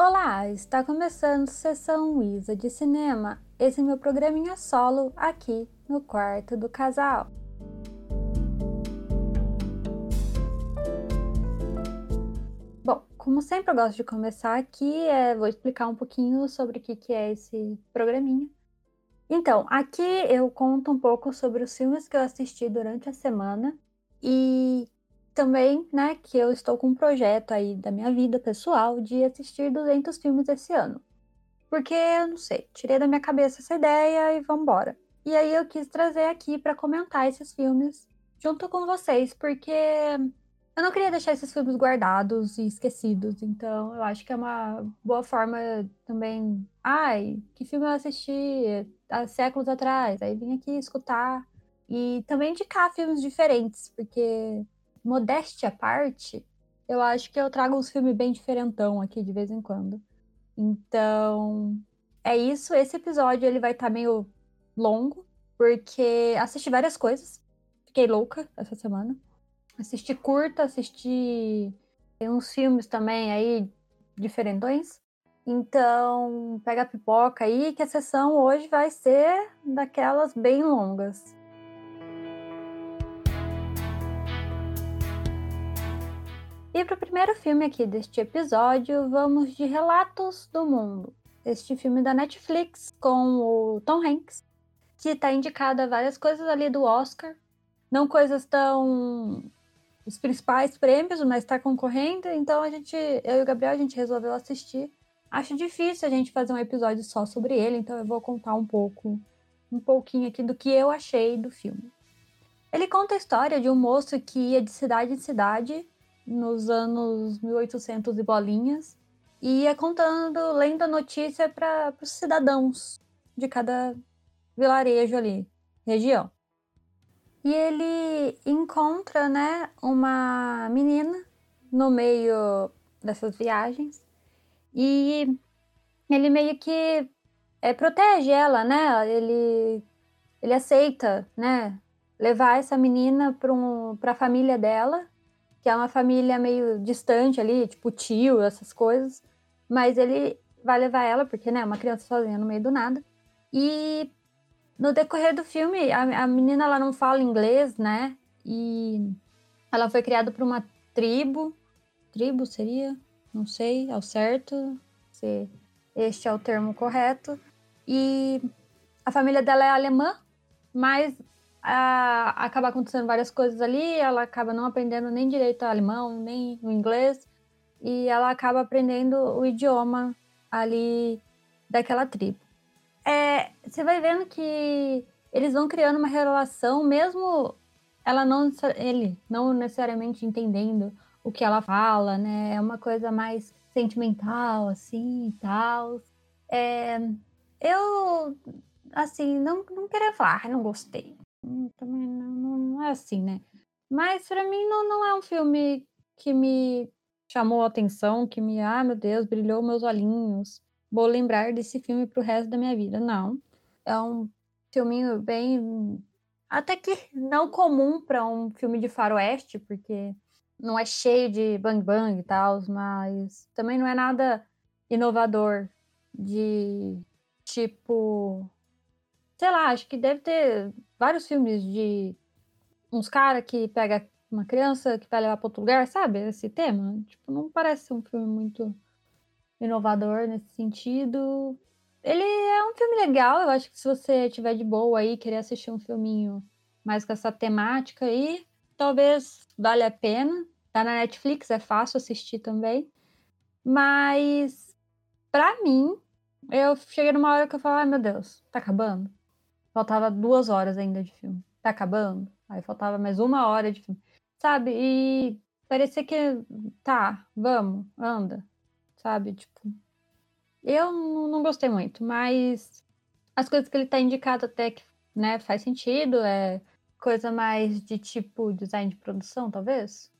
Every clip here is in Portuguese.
Olá, está começando Sessão Isa de Cinema. Esse é meu programinha solo aqui no quarto do casal. Bom, como sempre eu gosto de começar aqui, é, vou explicar um pouquinho sobre o que, que é esse programinha. Então, aqui eu conto um pouco sobre os filmes que eu assisti durante a semana e também, né, que eu estou com um projeto aí da minha vida pessoal de assistir 200 filmes esse ano. Porque, eu não sei, tirei da minha cabeça essa ideia e vambora. E aí eu quis trazer aqui para comentar esses filmes junto com vocês, porque eu não queria deixar esses filmes guardados e esquecidos, então eu acho que é uma boa forma também. Ai, que filme eu assisti há séculos atrás? Aí vim aqui escutar e também indicar filmes diferentes, porque modéstia à parte, eu acho que eu trago uns filmes bem diferentão aqui de vez em quando. Então, é isso. Esse episódio ele vai estar tá meio longo, porque assisti várias coisas. Fiquei louca essa semana. Assisti curta, assisti uns filmes também aí diferentões. Então, pega a pipoca aí, que a sessão hoje vai ser daquelas bem longas. E para o primeiro filme aqui deste episódio, vamos de Relatos do Mundo. Este filme da Netflix com o Tom Hanks, que está indicado a várias coisas ali do Oscar. Não coisas tão os principais prêmios, mas está concorrendo. Então a gente, eu e o Gabriel, a gente resolveu assistir. Acho difícil a gente fazer um episódio só sobre ele, então eu vou contar um pouco, um pouquinho aqui do que eu achei do filme. Ele conta a história de um moço que ia de cidade em cidade nos anos 1800 e bolinhas, e ia contando, lendo a notícia para os cidadãos de cada vilarejo ali, região. E ele encontra, né, uma menina no meio dessas viagens e ele meio que é, protege ela, né? Ele, ele aceita, né, levar essa menina para um, a família dela que é uma família meio distante ali, tipo tio, essas coisas. Mas ele vai levar ela, porque, né, é uma criança sozinha no meio do nada. E no decorrer do filme, a, a menina ela não fala inglês, né? E ela foi criada por uma tribo. Tribo seria? Não sei ao certo se este é o termo correto. E a família dela é alemã, mas a, acaba acontecendo várias coisas ali, ela acaba não aprendendo nem direito alemão, nem o inglês, e ela acaba aprendendo o idioma ali daquela tribo. É, você vai vendo que eles vão criando uma relação, mesmo ela não, ele não necessariamente entendendo o que ela fala, né? É uma coisa mais sentimental, assim, e tal. É, eu, assim, não, não queria falar, não gostei. Hum, também não, não é assim, né? Mas para mim não, não é um filme que me chamou a atenção, que me, ah, meu Deus, brilhou meus olhinhos. Vou lembrar desse filme pro resto da minha vida. Não. É um filminho bem até que não comum para um filme de faroeste, porque não é cheio de bang bang e tal, mas também não é nada inovador de tipo sei lá, acho que deve ter vários filmes de uns caras que pega uma criança que vai levar para outro lugar, sabe? Esse tema. Tipo, não parece um filme muito inovador nesse sentido. Ele é um filme legal, eu acho que se você tiver de boa aí, querer assistir um filminho mais com essa temática aí, talvez valha a pena. Tá na Netflix, é fácil assistir também. Mas, para mim, eu cheguei numa hora que eu falei, ai meu Deus, tá acabando? Faltava duas horas ainda de filme. Tá acabando? Aí faltava mais uma hora de filme. Sabe? E parecia que. Tá, vamos, anda. Sabe? Tipo. Eu não gostei muito, mas as coisas que ele tá indicado até que né, faz sentido. É coisa mais de tipo design de produção, talvez.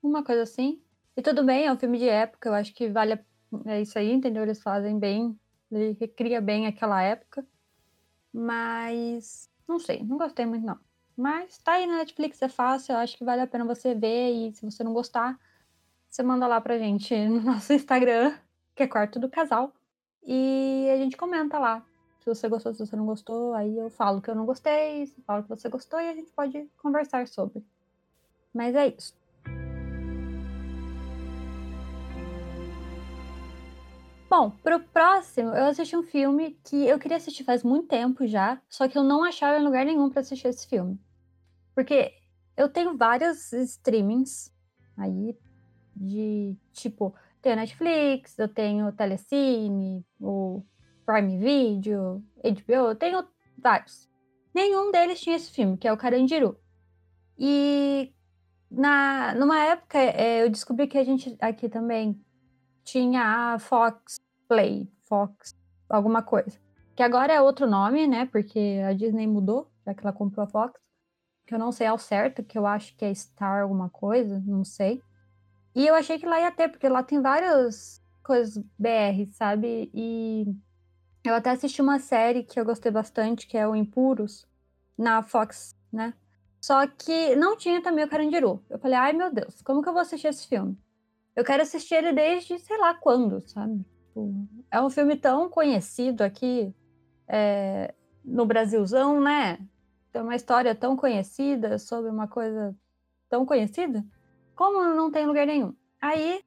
Uma coisa assim. E tudo bem, é um filme de época, eu acho que vale a... é isso aí, entendeu? Eles fazem bem, ele recria bem aquela época. Mas não sei, não gostei muito não. Mas tá aí na Netflix, é fácil, eu acho que vale a pena você ver e se você não gostar, você manda lá pra gente no nosso Instagram, que é quarto do casal. E a gente comenta lá. Se você gostou, se você não gostou, aí eu falo que eu não gostei, se falo que você gostou e a gente pode conversar sobre. Mas é isso. Bom, pro próximo, eu assisti um filme que eu queria assistir faz muito tempo já, só que eu não achava em lugar nenhum para assistir esse filme. Porque eu tenho vários streamings aí de tipo, tenho Netflix, eu tenho Telecine, o Prime Video, HBO, eu tenho vários. Nenhum deles tinha esse filme, que é o Carandiru. E na, numa época é, eu descobri que a gente aqui também tinha a Fox Play, Fox, alguma coisa. Que agora é outro nome, né? Porque a Disney mudou, já que ela comprou a Fox. Que eu não sei ao certo, que eu acho que é Star alguma coisa, não sei. E eu achei que lá ia ter, porque lá tem várias coisas BR, sabe? E eu até assisti uma série que eu gostei bastante, que é o Impuros, na Fox, né? Só que não tinha também o Carandiru. Eu falei, ai meu Deus, como que eu vou assistir esse filme? Eu quero assistir ele desde sei lá quando, sabe? Tipo, é um filme tão conhecido aqui é, no Brasilzão, né? Tem uma história tão conhecida sobre uma coisa tão conhecida. Como não tem lugar nenhum? Aí,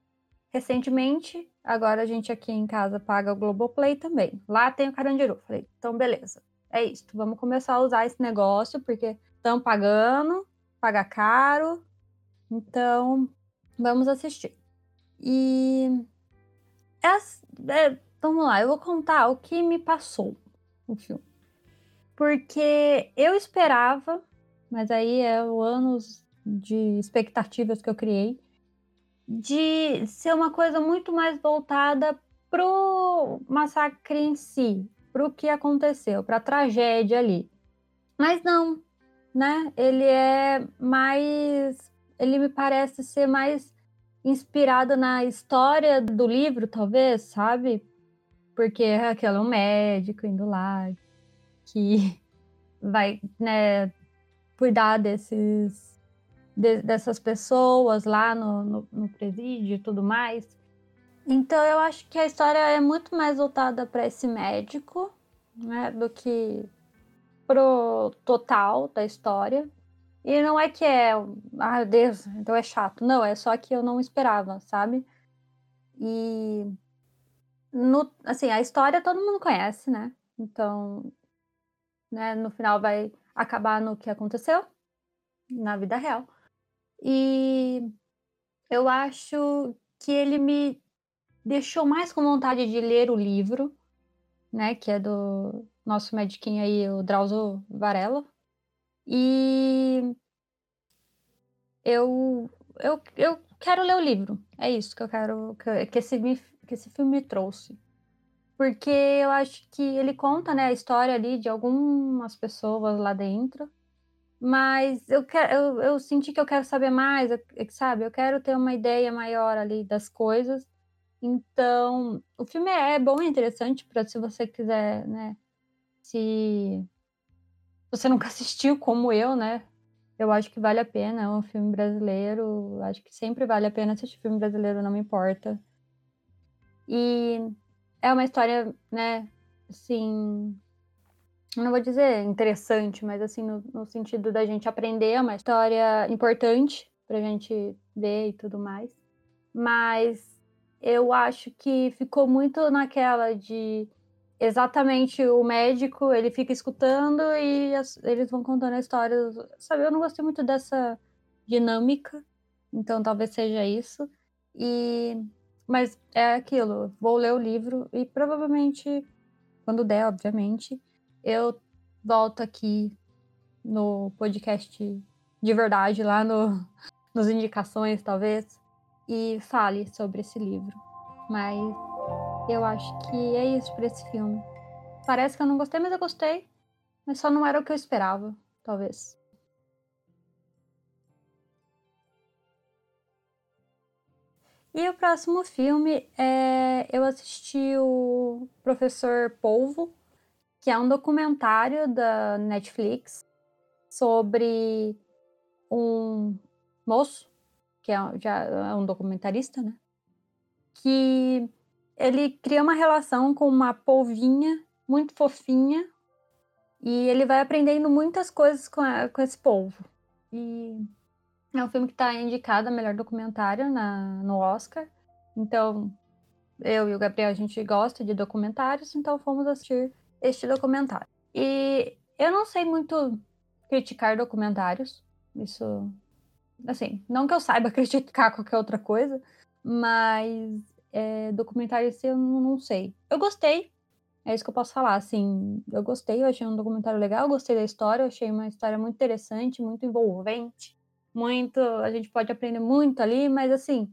recentemente, agora a gente aqui em casa paga o Globoplay também. Lá tem o Carandiru. Falei, então beleza. É isso. Vamos começar a usar esse negócio, porque estão pagando, paga caro. Então, vamos assistir. E é, é, vamos lá, eu vou contar o que me passou no filme. Porque eu esperava, mas aí é o anos de expectativas que eu criei, de ser uma coisa muito mais voltada pro massacre em si, pro que aconteceu, pra tragédia ali. Mas não, né? Ele é mais. Ele me parece ser mais inspirado na história do livro, talvez, sabe? Porque aquele é um médico indo lá que vai, né, cuidar desses de, dessas pessoas lá no, no, no presídio e tudo mais. Então eu acho que a história é muito mais voltada para esse médico, né, do que pro total da história. E não é que é, ah, Deus, então é chato. Não, é só que eu não esperava, sabe? E no, assim, a história todo mundo conhece, né? Então, né, no final vai acabar no que aconteceu na vida real. E eu acho que ele me deixou mais com vontade de ler o livro, né, que é do nosso mediquinho aí, o Drauzio Varela. E eu, eu, eu quero ler o livro. É isso que eu quero que, esse, que esse filme me trouxe. Porque eu acho que ele conta né, a história ali de algumas pessoas lá dentro. Mas eu, quero, eu, eu senti que eu quero saber mais, sabe? Eu quero ter uma ideia maior ali das coisas. Então, o filme é bom e interessante para se você quiser, né? Se você nunca assistiu como eu, né? Eu acho que vale a pena, é um filme brasileiro, acho que sempre vale a pena assistir filme brasileiro, não me importa. E é uma história, né, assim, não vou dizer interessante, mas assim, no, no sentido da gente aprender, é uma história importante pra gente ver e tudo mais. Mas eu acho que ficou muito naquela de exatamente o médico, ele fica escutando e as, eles vão contando a história. Sabe, eu não gostei muito dessa dinâmica, então talvez seja isso. E mas é aquilo, vou ler o livro e provavelmente quando der, obviamente, eu volto aqui no podcast de verdade lá no nos indicações talvez e fale sobre esse livro. Mas eu acho que é isso para esse filme. Parece que eu não gostei, mas eu gostei. Mas só não era o que eu esperava, talvez. E o próximo filme é eu assisti o Professor Polvo, que é um documentário da Netflix sobre um moço, que é, já é um documentarista, né? Que ele cria uma relação com uma polvinha muito fofinha e ele vai aprendendo muitas coisas com, a, com esse polvo. E é um filme que está indicado a melhor documentário na, no Oscar. Então, eu e o Gabriel, a gente gosta de documentários, então fomos assistir este documentário. E eu não sei muito criticar documentários. Isso, assim, não que eu saiba criticar qualquer outra coisa, mas é, documentário esse eu não sei. Eu gostei, é isso que eu posso falar, assim, eu gostei, eu achei um documentário legal, eu gostei da história, eu achei uma história muito interessante, muito envolvente, muito, a gente pode aprender muito ali, mas assim,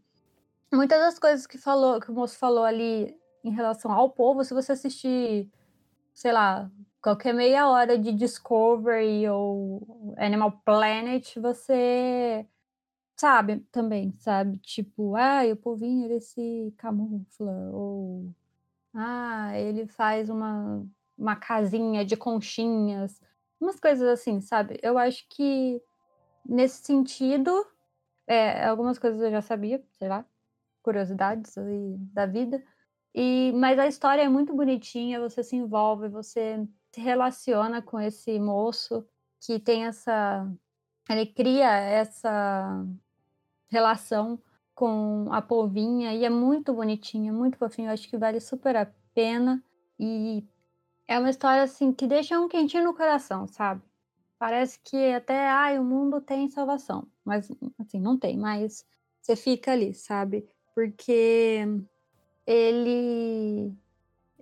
muitas das coisas que falou, que o moço falou ali em relação ao povo, se você assistir, sei lá, qualquer meia hora de Discovery ou Animal Planet, você sabe também, sabe? Tipo, ah, o povinho ele se camufla, ou ah, ele faz uma, uma casinha de conchinhas, umas coisas assim, sabe? Eu acho que nesse sentido, é, algumas coisas eu já sabia, sei lá, curiosidades da vida. E, mas a história é muito bonitinha, você se envolve, você se relaciona com esse moço que tem essa. Ele cria essa relação com a polvinha e é muito bonitinha, muito fofinho. Eu acho que vale super a pena. E é uma história assim que deixa um quentinho no coração, sabe? Parece que até, ai, o mundo tem salvação. Mas, assim, não tem, mas você fica ali, sabe? Porque ele.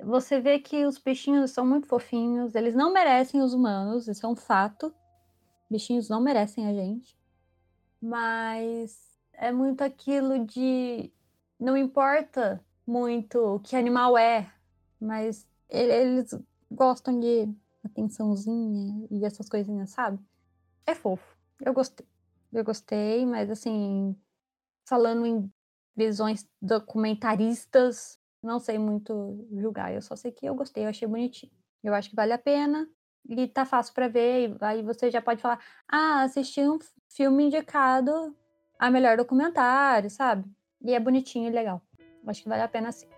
Você vê que os bichinhos são muito fofinhos, eles não merecem os humanos, isso é um fato. Bichinhos não merecem a gente. Mas é muito aquilo de. Não importa muito que animal é, mas eles gostam de atençãozinha e essas coisinhas, sabe? É fofo. Eu gostei. Eu gostei, mas assim, falando em visões documentaristas, não sei muito julgar. Eu só sei que eu gostei, eu achei bonitinho. Eu acho que vale a pena e tá fácil para ver. E aí você já pode falar: ah, assisti um filme indicado a melhor documentário, sabe? E é bonitinho e legal. Acho que vale a pena sim.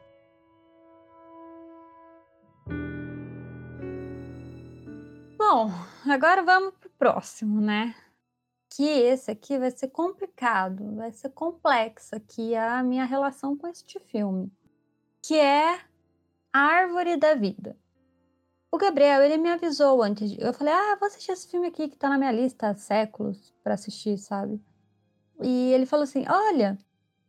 Bom, agora vamos pro próximo, né? que esse aqui vai ser complicado, vai ser complexo aqui a minha relação com este filme, que é a Árvore da Vida. O Gabriel, ele me avisou antes, de... eu falei, ah, vou assistir esse filme aqui que tá na minha lista há séculos para assistir, sabe? E ele falou assim, olha,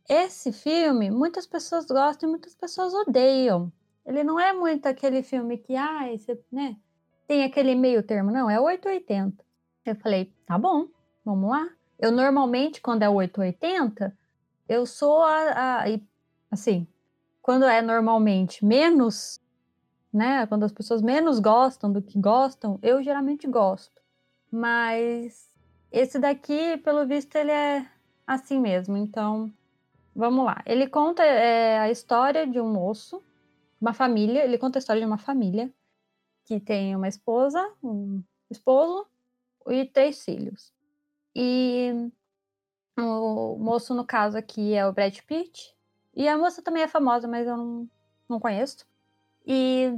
esse filme muitas pessoas gostam e muitas pessoas odeiam. Ele não é muito aquele filme que, ah, esse, né, tem aquele meio termo, não, é 880. Eu falei, tá bom, Vamos lá? Eu normalmente, quando é 880, eu sou a, a, assim, quando é normalmente menos, né? Quando as pessoas menos gostam do que gostam, eu geralmente gosto. Mas esse daqui, pelo visto, ele é assim mesmo. Então, vamos lá. Ele conta é, a história de um moço, uma família. Ele conta a história de uma família que tem uma esposa, um esposo e três filhos. E o moço, no caso aqui, é o Brad Pitt. E a moça também é famosa, mas eu não, não conheço. E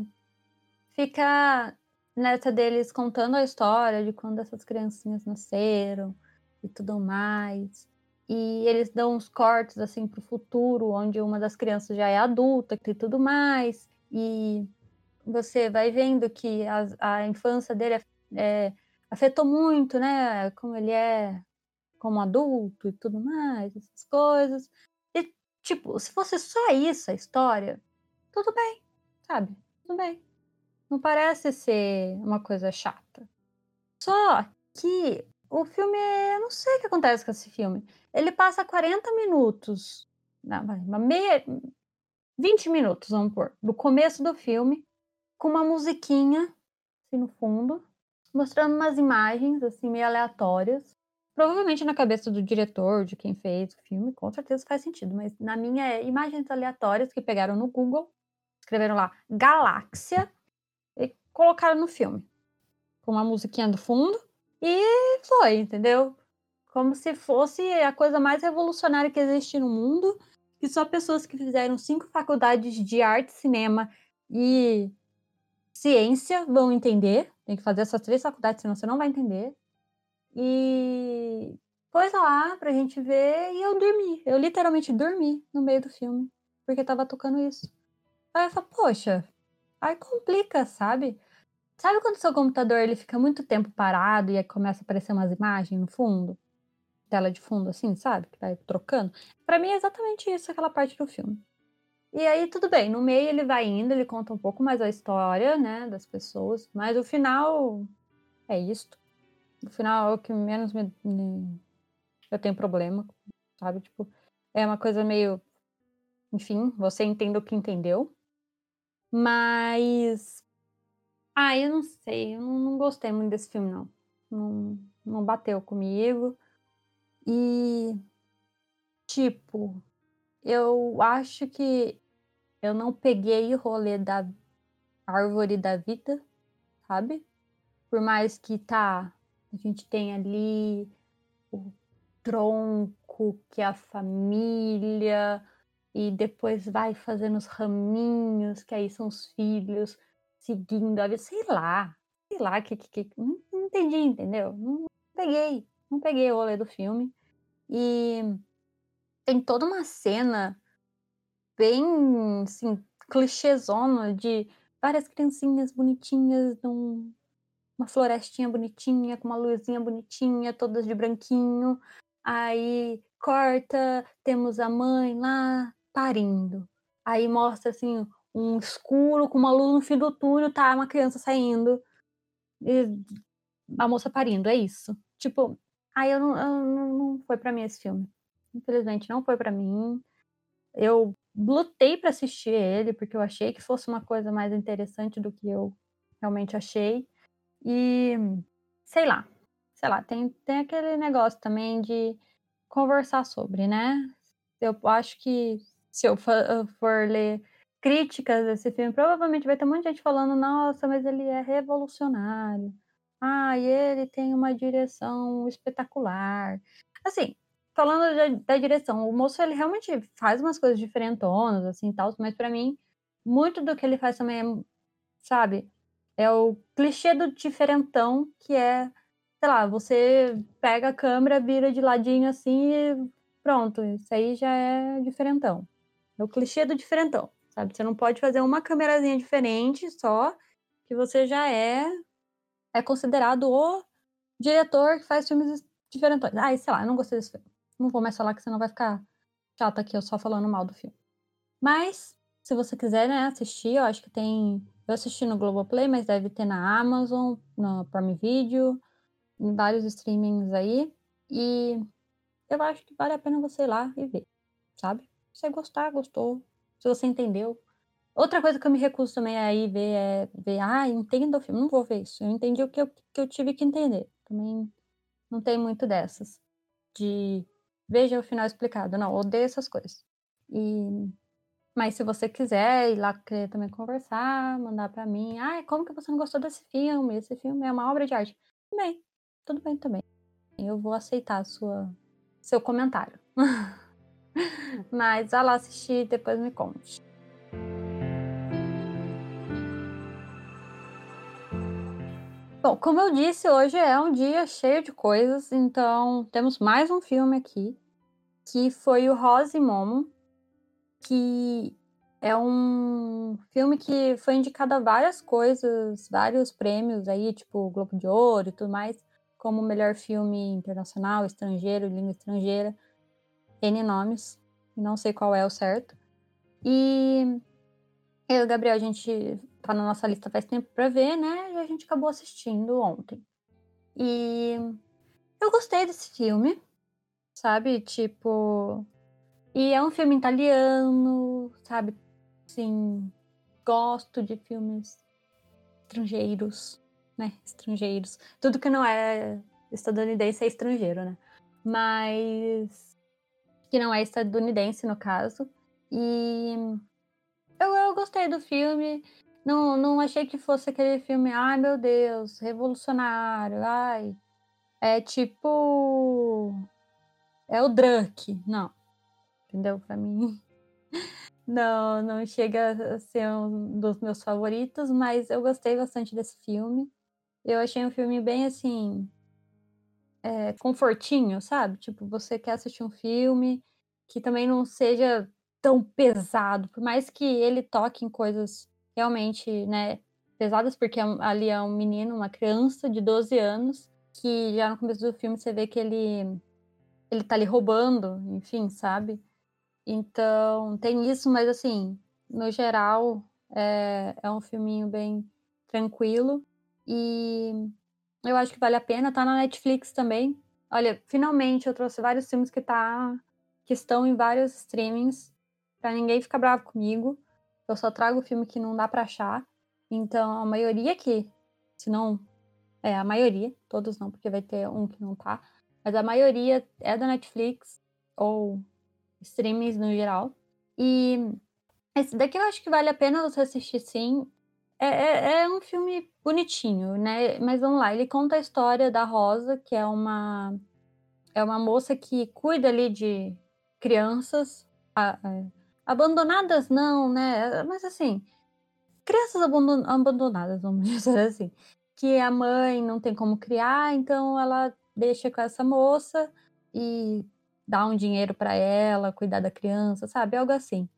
fica nessa deles contando a história de quando essas criancinhas nasceram e tudo mais. E eles dão uns cortes assim para o futuro, onde uma das crianças já é adulta e tudo mais. E você vai vendo que a, a infância dele é, é afetou muito, né? Como ele é como adulto e tudo mais, essas coisas. E, tipo, se fosse só isso a história, tudo bem, sabe? Tudo bem. Não parece ser uma coisa chata. Só que o filme, eu não sei o que acontece com esse filme. Ele passa 40 minutos, não, uma meia, 20 minutos, vamos pôr, do começo do filme, com uma musiquinha, assim, no fundo, mostrando umas imagens, assim, meio aleatórias. Provavelmente na cabeça do diretor, de quem fez o filme, com certeza faz sentido, mas na minha é imagens aleatórias que pegaram no Google, escreveram lá Galáxia e colocaram no filme. Com uma musiquinha do fundo e foi, entendeu? Como se fosse a coisa mais revolucionária que existe no mundo. que só pessoas que fizeram cinco faculdades de arte, cinema e ciência vão entender. Tem que fazer essas três faculdades, senão você não vai entender. E pôs lá pra gente ver e eu dormi. Eu literalmente dormi no meio do filme, porque tava tocando isso. Aí eu falei, poxa, aí complica, sabe? Sabe quando seu computador ele fica muito tempo parado e aí começa a aparecer umas imagens no fundo? Tela de fundo, assim, sabe? Que vai trocando. Para mim é exatamente isso, aquela parte do filme. E aí, tudo bem, no meio ele vai indo, ele conta um pouco mais a história, né, das pessoas, mas o final é isto. O final é o que menos me, me, eu tenho problema, sabe? Tipo, é uma coisa meio. Enfim, você entende o que entendeu. Mas. Ah, eu não sei, eu não, não gostei muito desse filme, não. Não, não bateu comigo. E. Tipo, eu acho que eu não peguei o rolê da árvore da vida, sabe? Por mais que tá, a gente tem ali o tronco, que é a família, e depois vai fazendo os raminhos, que aí são os filhos seguindo a vida, sei lá, sei lá, que, que, que não, não entendi, entendeu? Não peguei, não peguei o rolê do filme. E tem toda uma cena bem, assim, clichêzona de várias criancinhas bonitinhas num, uma florestinha bonitinha, com uma luzinha bonitinha, todas de branquinho. Aí corta, temos a mãe lá parindo. Aí mostra assim um escuro com uma luz no fim do túnel, tá uma criança saindo. E a moça parindo, é isso. Tipo, aí eu não, eu não, não foi para mim esse filme. Infelizmente não foi para mim. Eu lutei para assistir ele, porque eu achei que fosse uma coisa mais interessante do que eu realmente achei. E sei lá, sei lá, tem, tem aquele negócio também de conversar sobre, né? Eu acho que se eu for, ler críticas desse filme, provavelmente vai ter muita gente falando, nossa, mas ele é revolucionário. Ah, e ele tem uma direção espetacular. Assim, falando da, da, direção, o moço ele realmente faz umas coisas diferentonas, assim, tal, mas para mim, muito do que ele faz também é, sabe, é o clichê do diferentão, que é, sei lá, você pega a câmera, vira de ladinho assim e pronto, isso aí já é diferentão. É o clichê do diferentão, sabe? Você não pode fazer uma câmerazinha diferente só, que você já é é considerado o diretor que faz filmes diferentões. Ah, sei lá, eu não gostei desse filme. Não vou mais falar que senão vai ficar chata aqui eu só falando mal do filme. Mas, se você quiser né, assistir, eu acho que tem. Eu assisti no Globoplay, mas deve ter na Amazon, no Prime Video, em vários streamings aí. E eu acho que vale a pena você ir lá e ver, sabe? Se você gostar, gostou. Se você entendeu. Outra coisa que eu me recuso também a ir ver é ver, ah, entenda o filme. Não vou ver isso. Eu entendi o que eu, que eu tive que entender. Também não tem muito dessas. De veja o final explicado. Não, odeio essas coisas. E mas se você quiser ir lá querer também conversar, mandar para mim, ah, como que você não gostou desse filme? Esse filme é uma obra de arte. Bem, tudo bem também. Eu vou aceitar sua seu comentário. Mas vá lá assistir e depois me conte. Bom, como eu disse, hoje é um dia cheio de coisas, então temos mais um filme aqui que foi o Rose Momo, que é um filme que foi indicado a várias coisas, vários prêmios aí, tipo Globo de Ouro e tudo mais, como melhor filme internacional, estrangeiro, língua estrangeira, N nomes, não sei qual é o certo. E eu e o Gabriel, a gente tá na nossa lista faz tempo pra ver, né? E a gente acabou assistindo ontem. E eu gostei desse filme sabe? Tipo. E é um filme italiano, sabe? Sim, gosto de filmes estrangeiros, né? Estrangeiros. Tudo que não é estadunidense é estrangeiro, né? Mas. Que não é estadunidense, no caso. E. Eu, eu gostei do filme. Não, não achei que fosse aquele filme, ai meu Deus, revolucionário, ai. É tipo é o Drunk. Não. Entendeu? Pra mim, não, não chega a ser um dos meus favoritos, mas eu gostei bastante desse filme. Eu achei um filme bem assim. É, confortinho, sabe? Tipo, você quer assistir um filme que também não seja tão pesado, por mais que ele toque em coisas realmente, né, pesadas, porque é ali é um menino, uma criança de 12 anos, que já no começo do filme você vê que ele ele tá ali roubando, enfim, sabe? Então, tem isso, mas assim, no geral, é, é um filminho bem tranquilo. E eu acho que vale a pena. Tá na Netflix também. Olha, finalmente eu trouxe vários filmes que, tá, que estão em vários streamings. Pra ninguém ficar bravo comigo. Eu só trago filme que não dá pra achar. Então, a maioria aqui, se não. É, a maioria, todos não, porque vai ter um que não tá. Mas a maioria é da Netflix ou streamings no geral. E esse daqui eu acho que vale a pena você assistir sim. É, é, é, um filme bonitinho, né? Mas vamos lá, ele conta a história da Rosa, que é uma é uma moça que cuida ali de crianças a, a, abandonadas, não, né? Mas assim, crianças abandon, abandonadas, vamos dizer assim, que a mãe não tem como criar, então ela deixa com essa moça e dar um dinheiro para ela, cuidar da criança, sabe? Algo assim.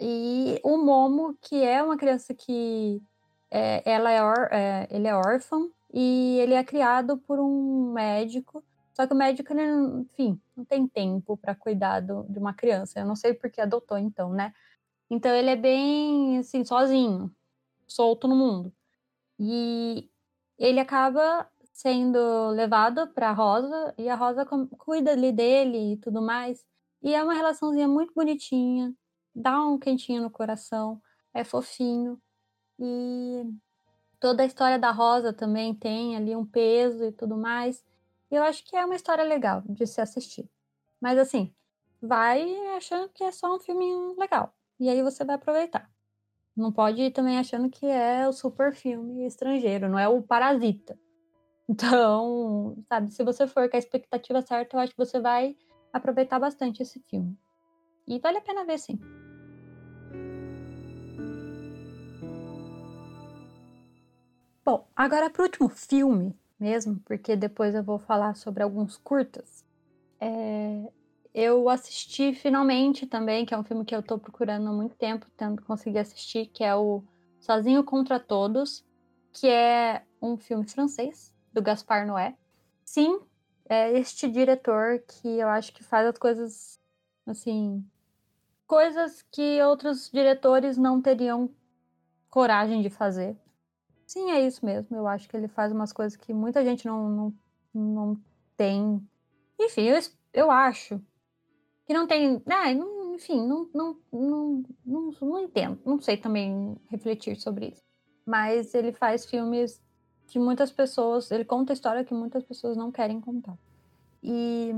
E o Momo, que é uma criança que é, ela é, or, é, ele é órfão e ele é criado por um médico. Só que o médico, ele, enfim, não tem tempo para cuidar do, de uma criança. Eu não sei porque adotou, então, né? Então ele é bem, assim, sozinho, solto no mundo. E ele acaba sendo levado para Rosa e a Rosa cuida ali dele e tudo mais. E é uma relaçãozinha muito bonitinha, dá um quentinho no coração, é fofinho. E toda a história da Rosa também tem ali um peso e tudo mais. E eu acho que é uma história legal de se assistir. Mas assim, vai achando que é só um filminho legal. E aí você vai aproveitar. Não pode ir também achando que é o super filme estrangeiro, não é o Parasita. Então, sabe, se você for com a expectativa certa, eu acho que você vai aproveitar bastante esse filme. E vale a pena ver, sim. Bom, agora para o último filme mesmo, porque depois eu vou falar sobre alguns curtas. É, eu assisti finalmente também, que é um filme que eu estou procurando há muito tempo, tendo conseguir assistir, que é o Sozinho contra Todos, que é um filme francês, do Gaspar Noé. Sim, é este diretor que eu acho que faz as coisas assim, coisas que outros diretores não teriam coragem de fazer. Sim, é isso mesmo. Eu acho que ele faz umas coisas que muita gente não, não, não tem. Enfim, eu, eu acho que não tem. Ah, não, enfim, não, não, não, não, não entendo. Não sei também refletir sobre isso. Mas ele faz filmes que muitas pessoas. Ele conta história que muitas pessoas não querem contar. E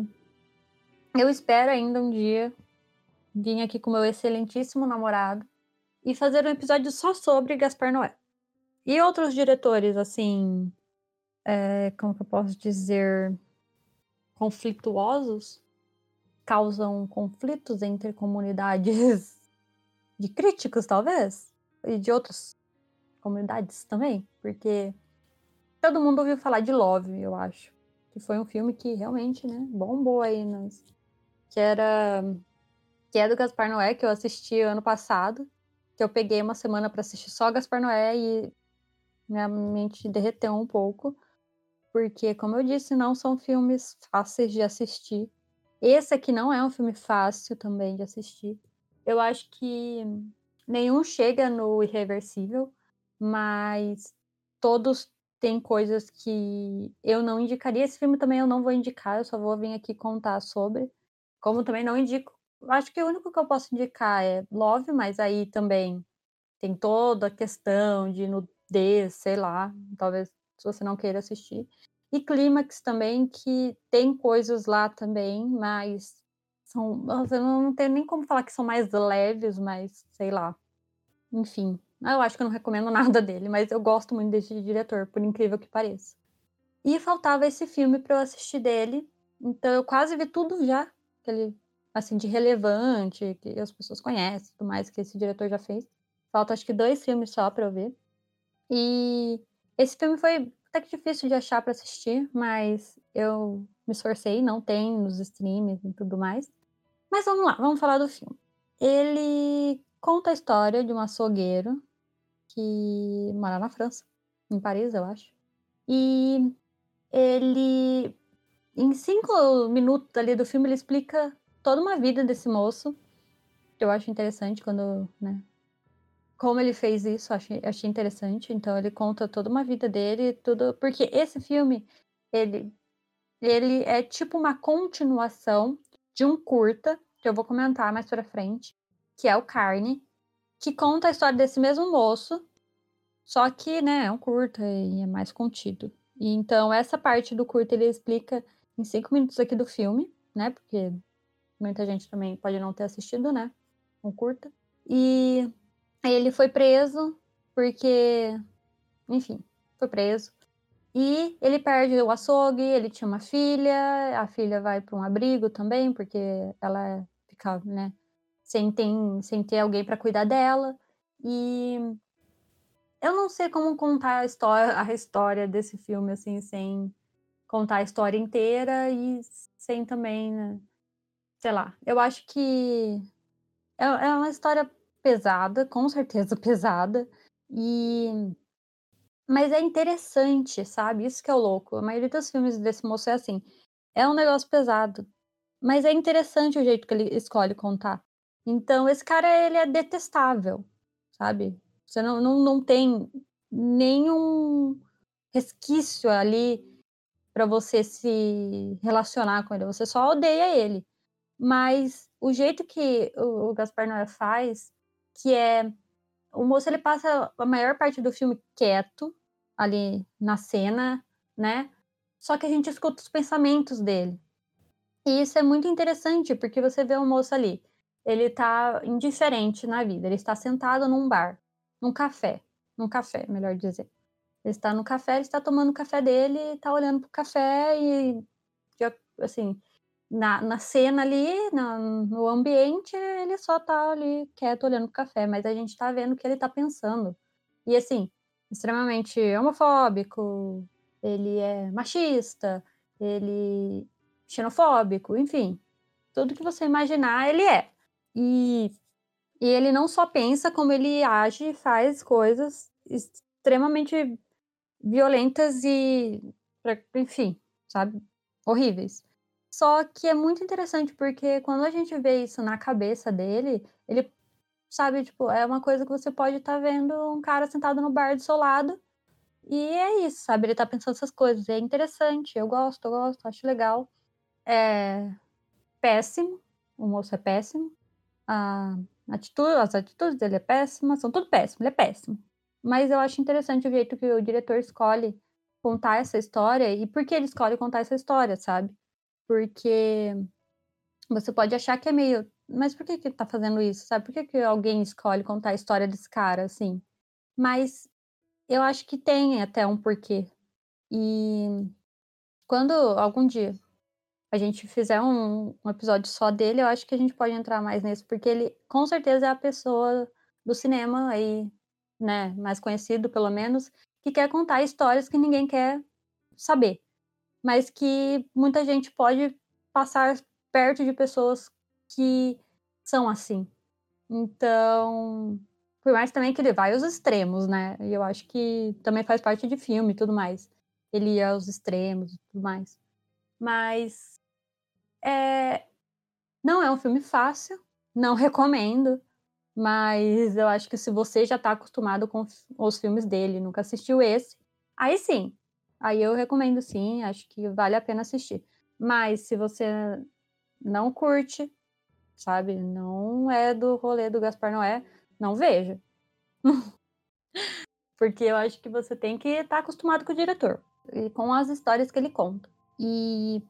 eu espero ainda um dia vir aqui com meu excelentíssimo namorado e fazer um episódio só sobre Gaspar Noé. E outros diretores, assim. É, como que eu posso dizer? Conflituosos? Causam conflitos entre comunidades de críticos, talvez? E de outras comunidades também, porque todo mundo ouviu falar de Love, eu acho. Que foi um filme que realmente, né, bombou aí. Nas... Que era. Que é do Gaspar Noé, que eu assisti ano passado. Que eu peguei uma semana para assistir só Gaspar Noé e minha mente derreteu um pouco. Porque, como eu disse, não são filmes fáceis de assistir. Esse aqui não é um filme fácil também de assistir. Eu acho que nenhum chega no irreversível, mas todos tem coisas que eu não indicaria. Esse filme também eu não vou indicar, eu só vou vir aqui contar sobre. Como também não indico. Acho que o único que eu posso indicar é Love, mas aí também tem toda a questão de nudez, sei lá. Talvez se você não queira assistir. E Clímax também, que tem coisas lá também, mas são. Eu não tenho nem como falar que são mais leves, mas sei lá. Enfim, eu acho que eu não recomendo nada dele, mas eu gosto muito desse diretor, por incrível que pareça. E faltava esse filme para eu assistir dele, então eu quase vi tudo já que ele assim, de relevante, que as pessoas conhecem, tudo mais que esse diretor já fez. Falta acho que dois filmes só para eu ver. E esse filme foi até que difícil de achar para assistir, mas eu me esforcei, não tem nos streams e tudo mais. Mas vamos lá, vamos falar do filme. Ele conta a história de um açougueiro que mora na França, em Paris, eu acho. E ele, em cinco minutos ali do filme, ele explica toda uma vida desse moço. Eu acho interessante quando, né, como ele fez isso, achei, achei interessante. Então ele conta toda uma vida dele, tudo, porque esse filme ele ele é tipo uma continuação de um curta que eu vou comentar mais para frente, que é o Carne, que conta a história desse mesmo moço, só que, né, é um curta e é mais contido. E então essa parte do curta ele explica em cinco minutos aqui do filme, né, porque muita gente também pode não ter assistido, né, um curta. E ele foi preso porque, enfim, foi preso. E ele perde o açougue, ele tinha uma filha, a filha vai para um abrigo também, porque ela fica, né, sem ter, sem ter alguém para cuidar dela. E eu não sei como contar a história, a história desse filme, assim, sem contar a história inteira e sem também, né, sei lá. Eu acho que é, é uma história pesada, com certeza pesada, e mas é interessante, sabe? Isso que é o louco. A maioria dos filmes desse moço é assim, é um negócio pesado, mas é interessante o jeito que ele escolhe contar. Então, esse cara, ele é detestável, sabe? Você não, não, não tem nenhum resquício ali para você se relacionar com ele, você só odeia ele. Mas o jeito que o, o Gaspar Noé faz que é o moço ele passa a maior parte do filme quieto ali na cena, né? Só que a gente escuta os pensamentos dele. E isso é muito interessante, porque você vê o moço ali, ele tá indiferente na vida, ele está sentado num bar, num café, num café, melhor dizer. Ele está no café, ele está tomando o café dele, está olhando pro café e assim, na, na cena ali, na, no ambiente, ele só tá ali quieto olhando pro café, mas a gente tá vendo o que ele tá pensando. E assim, extremamente homofóbico, ele é machista, ele xenofóbico, enfim, tudo que você imaginar, ele é. E, e ele não só pensa, como ele age e faz coisas extremamente violentas e, enfim, sabe, horríveis. Só que é muito interessante, porque quando a gente vê isso na cabeça dele, ele, sabe, tipo, é uma coisa que você pode estar tá vendo um cara sentado no bar do seu lado, e é isso, sabe? Ele tá pensando essas coisas. É interessante, eu gosto, eu gosto, acho legal. É péssimo, o moço é péssimo. A atitude, as atitudes dele é péssima, são tudo péssimo, ele é péssimo. Mas eu acho interessante o jeito que o diretor escolhe contar essa história e por que ele escolhe contar essa história, sabe? Porque você pode achar que é meio. Mas por que que tá fazendo isso? Sabe? Por que, que alguém escolhe contar a história desse cara assim? Mas eu acho que tem até um porquê. E quando algum dia a gente fizer um, um, episódio só dele, eu acho que a gente pode entrar mais nisso, porque ele com certeza é a pessoa do cinema aí, né, mais conhecido pelo menos, que quer contar histórias que ninguém quer saber mas que muita gente pode passar perto de pessoas que são assim. Então, por mais também que ele vai aos extremos, né? E eu acho que também faz parte de filme e tudo mais. Ele ia aos extremos e tudo mais. Mas é... não é um filme fácil, não recomendo, mas eu acho que se você já está acostumado com os filmes dele, nunca assistiu esse, aí sim, Aí eu recomendo sim, acho que vale a pena assistir. Mas se você não curte, sabe, não é do rolê do Gaspar Noé, não veja. Porque eu acho que você tem que estar tá acostumado com o diretor e com as histórias que ele conta. E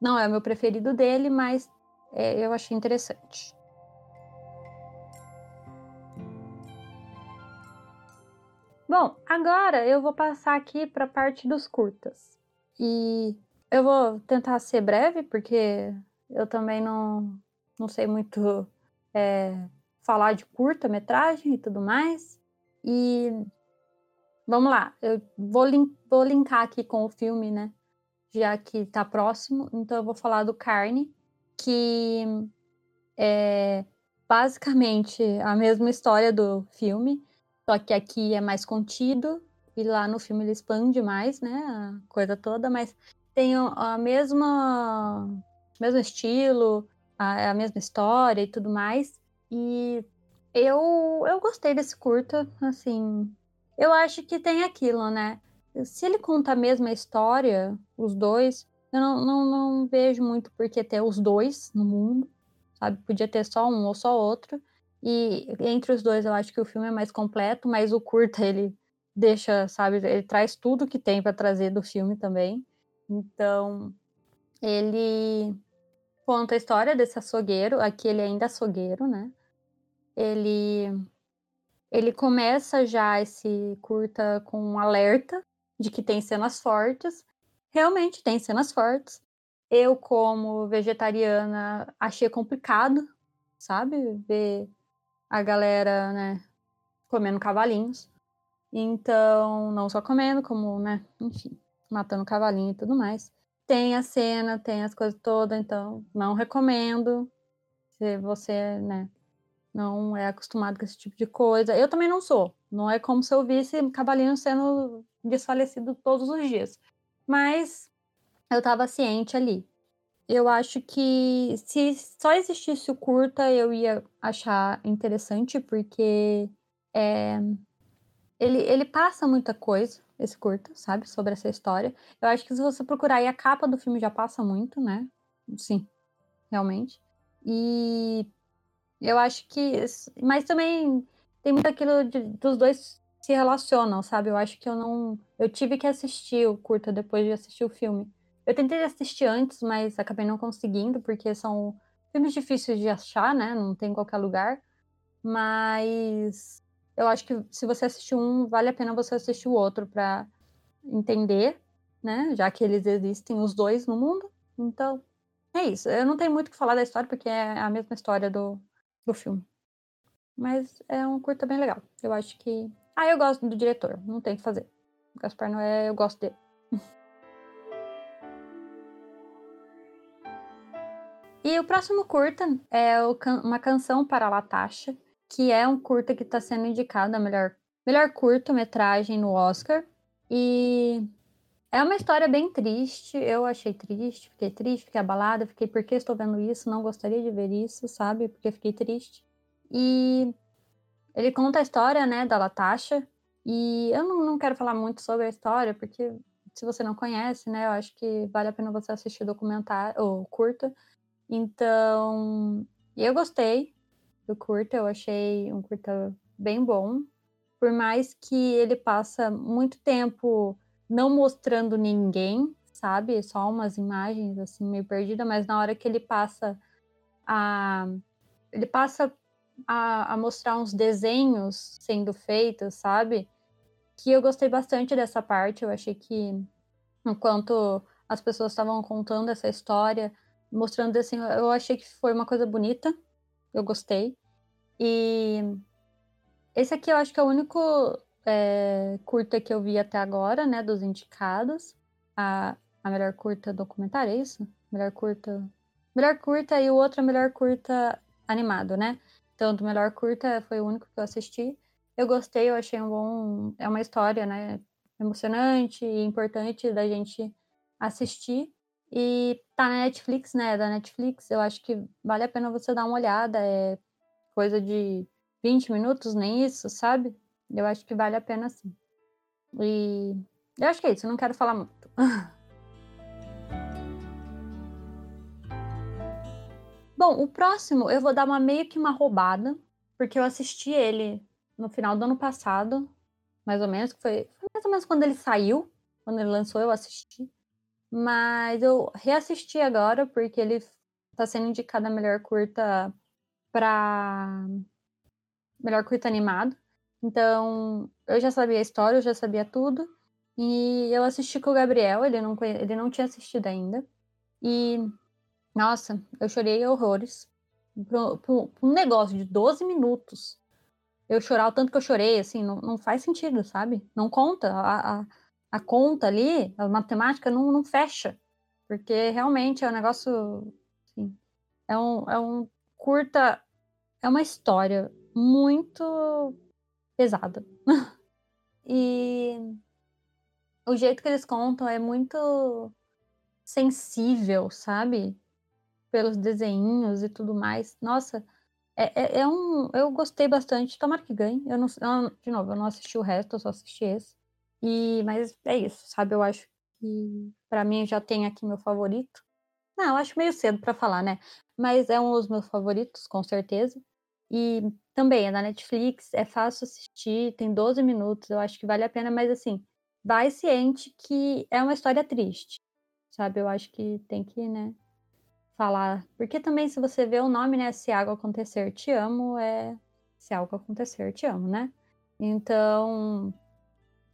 não é o meu preferido dele, mas é, eu achei interessante. Bom, agora eu vou passar aqui para a parte dos curtas. E eu vou tentar ser breve, porque eu também não, não sei muito é, falar de curta-metragem e tudo mais. E vamos lá, eu vou, vou linkar aqui com o filme, né? Já que tá próximo, então eu vou falar do Carne, que é basicamente a mesma história do filme, só que aqui é mais contido, e lá no filme ele expande mais, né? A coisa toda, mas tem a mesma mesmo estilo, a, a mesma história e tudo mais. E eu, eu gostei desse curta, assim. Eu acho que tem aquilo, né? Se ele conta a mesma história, os dois, eu não, não, não vejo muito por que ter os dois no mundo, sabe? Podia ter só um ou só outro. E entre os dois eu acho que o filme é mais completo, mas o curta ele deixa, sabe, ele traz tudo que tem para trazer do filme também. Então, ele conta a história desse açougueiro, aqui ele ainda é açougueiro, né? Ele ele começa já esse curta com um alerta de que tem cenas fortes. Realmente tem cenas fortes. Eu, como vegetariana, achei complicado, sabe? Ver a galera, né, comendo cavalinhos. Então, não só comendo, como, né, enfim, matando cavalinho e tudo mais. Tem a cena, tem as coisas todas, então não recomendo. Se você, né, não é acostumado com esse tipo de coisa. Eu também não sou. Não é como se eu visse cavalinho sendo desfalecido todos os dias. Mas eu estava ciente ali. Eu acho que se só existisse o curta, eu ia achar interessante, porque é, ele, ele passa muita coisa esse curta, sabe? Sobre essa história. Eu acho que se você procurar aí, a capa do filme já passa muito, né? Sim, realmente. E eu acho que. Mas também tem muito aquilo de, dos dois se relacionam, sabe? Eu acho que eu não. Eu tive que assistir o curta depois de assistir o filme. Eu tentei assistir antes, mas acabei não conseguindo, porque são filmes difíceis de achar, né? Não tem em qualquer lugar. Mas eu acho que se você assistir um, vale a pena você assistir o outro para entender, né? Já que eles existem os dois no mundo. Então, é isso. Eu não tenho muito o que falar da história, porque é a mesma história do, do filme. Mas é um curta bem legal. Eu acho que. Ah, eu gosto do diretor, não tem o que fazer. O Gaspar Noé, eu gosto dele. e o próximo curta é uma canção para Latasha, que é um curta que está sendo indicado a melhor, melhor curta-metragem no Oscar. E é uma história bem triste. Eu achei triste, fiquei triste, fiquei abalada, fiquei, por que estou vendo isso? Não gostaria de ver isso, sabe? Porque fiquei triste. E ele conta a história, né, da Latasha. E eu não, não quero falar muito sobre a história, porque se você não conhece, né, eu acho que vale a pena você assistir o documentário, ou curta. Então, eu gostei do curta, eu achei um curta bem bom. Por mais que ele passa muito tempo não mostrando ninguém, sabe? Só umas imagens assim meio perdida, mas na hora que ele passa a ele passa a, a mostrar uns desenhos sendo feitos, sabe? Que eu gostei bastante dessa parte. Eu achei que enquanto as pessoas estavam contando essa história, mostrando assim, eu achei que foi uma coisa bonita eu gostei. E esse aqui eu acho que é o único é, curta que eu vi até agora, né, dos indicados. A, a melhor curta documentária, é isso? Melhor curta. Melhor curta e o outro é melhor curta animado, né? Então, do melhor curta foi o único que eu assisti. Eu gostei, eu achei um bom. É uma história, né? Emocionante e importante da gente assistir. E tá na Netflix, né? Da Netflix, eu acho que vale a pena você dar uma olhada. É coisa de 20 minutos, nem isso, sabe? Eu acho que vale a pena sim. E eu acho que é isso, não quero falar muito. Bom, o próximo eu vou dar uma meio que uma roubada, porque eu assisti ele no final do ano passado, mais ou menos, que foi, foi mais ou menos quando ele saiu, quando ele lançou, eu assisti. Mas eu reassisti agora porque ele está sendo indicado a melhor curta para melhor curta animado. Então, eu já sabia a história, eu já sabia tudo. E eu assisti com o Gabriel, ele não, ele não tinha assistido ainda. E, nossa, eu chorei horrores. um negócio de 12 minutos, eu chorar o tanto que eu chorei, assim, não, não faz sentido, sabe? Não conta. A, a, a conta ali, a matemática não, não fecha. Porque realmente é um negócio. Assim, é, um, é um curta. É uma história muito pesada. e o jeito que eles contam é muito sensível, sabe? Pelos desenhinhos e tudo mais. Nossa, é, é, é um. Eu gostei bastante. Tomara que ganhe. Eu não, eu, de novo, eu não assisti o resto, eu só assisti esse. E, mas é isso, sabe? Eu acho que para mim já tem aqui meu favorito. Não, eu acho meio cedo para falar, né? Mas é um dos meus favoritos, com certeza. E também é da Netflix, é fácil assistir, tem 12 minutos, eu acho que vale a pena, mas assim, vai ciente que é uma história triste, sabe? Eu acho que tem que, né, falar. Porque também, se você vê o nome, né, Se Algo Acontecer, Te Amo, é Se Algo Acontecer, Te Amo, né? Então,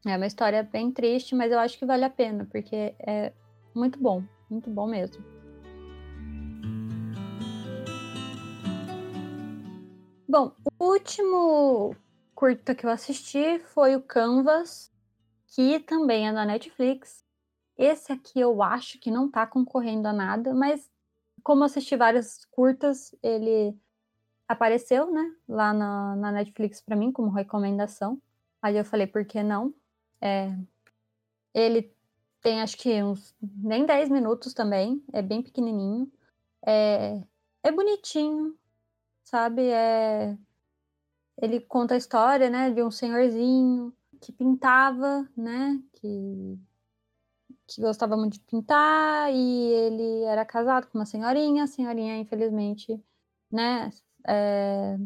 é uma história bem triste, mas eu acho que vale a pena, porque é muito bom, muito bom mesmo. Bom, o último curta que eu assisti foi o Canvas, que também é da Netflix. Esse aqui eu acho que não tá concorrendo a nada, mas como assisti várias curtas, ele apareceu, né, lá na, na Netflix para mim como recomendação. Aí eu falei, por que não? É, ele tem acho que uns nem 10 minutos também, é bem pequenininho. É, é bonitinho, sabe? É, ele conta a história, né, de um senhorzinho que pintava, né, que, que gostava muito de pintar e ele era casado com uma senhorinha, a senhorinha infelizmente, né, é,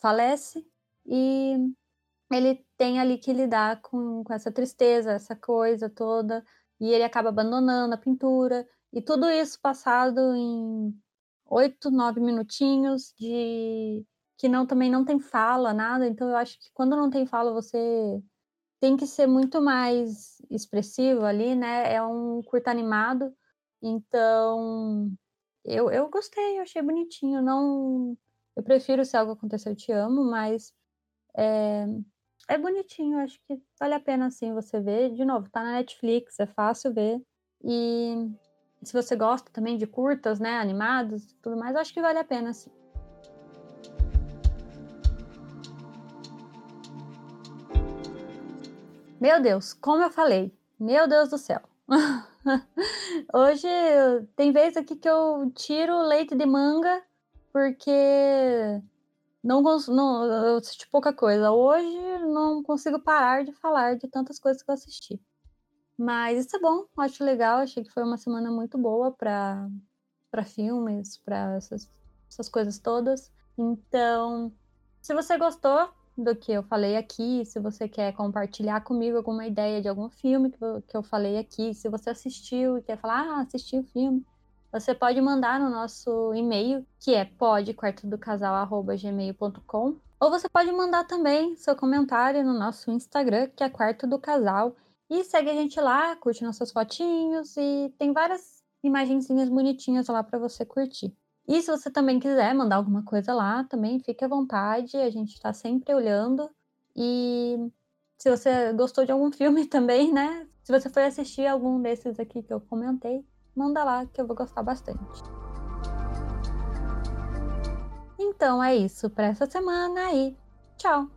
falece e ele tem ali que lidar com, com essa tristeza, essa coisa toda, e ele acaba abandonando a pintura, e tudo isso passado em oito, nove minutinhos de que não também não tem fala, nada. Então eu acho que quando não tem fala, você tem que ser muito mais expressivo ali, né? É um curto animado. Então eu, eu gostei, eu achei bonitinho. Não, eu prefiro se algo acontecer, eu te amo, mas é, é bonitinho, acho que vale a pena sim você ver. De novo, tá na Netflix, é fácil ver. E se você gosta também de curtas, né, animados e tudo mais, acho que vale a pena sim. Meu Deus, como eu falei, meu Deus do céu. Hoje tem vezes aqui que eu tiro leite de manga porque não, eu assisti pouca coisa. Hoje não consigo parar de falar de tantas coisas que eu assisti. Mas isso é bom, acho legal. Achei que foi uma semana muito boa para filmes, para essas, essas coisas todas. Então, se você gostou do que eu falei aqui, se você quer compartilhar comigo alguma ideia de algum filme que eu falei aqui, se você assistiu e quer falar, ah, assisti o filme, você pode mandar no nosso e-mail, que é podquartodocasal.gmail.com ou você pode mandar também seu comentário no nosso Instagram, que é Quarto do Casal. E segue a gente lá, curte nossas fotinhos e tem várias imagenzinhas bonitinhas lá para você curtir. E se você também quiser mandar alguma coisa lá, também fique à vontade, a gente está sempre olhando. E se você gostou de algum filme também, né? Se você foi assistir algum desses aqui que eu comentei, manda lá que eu vou gostar bastante. Então é isso para essa semana e tchau!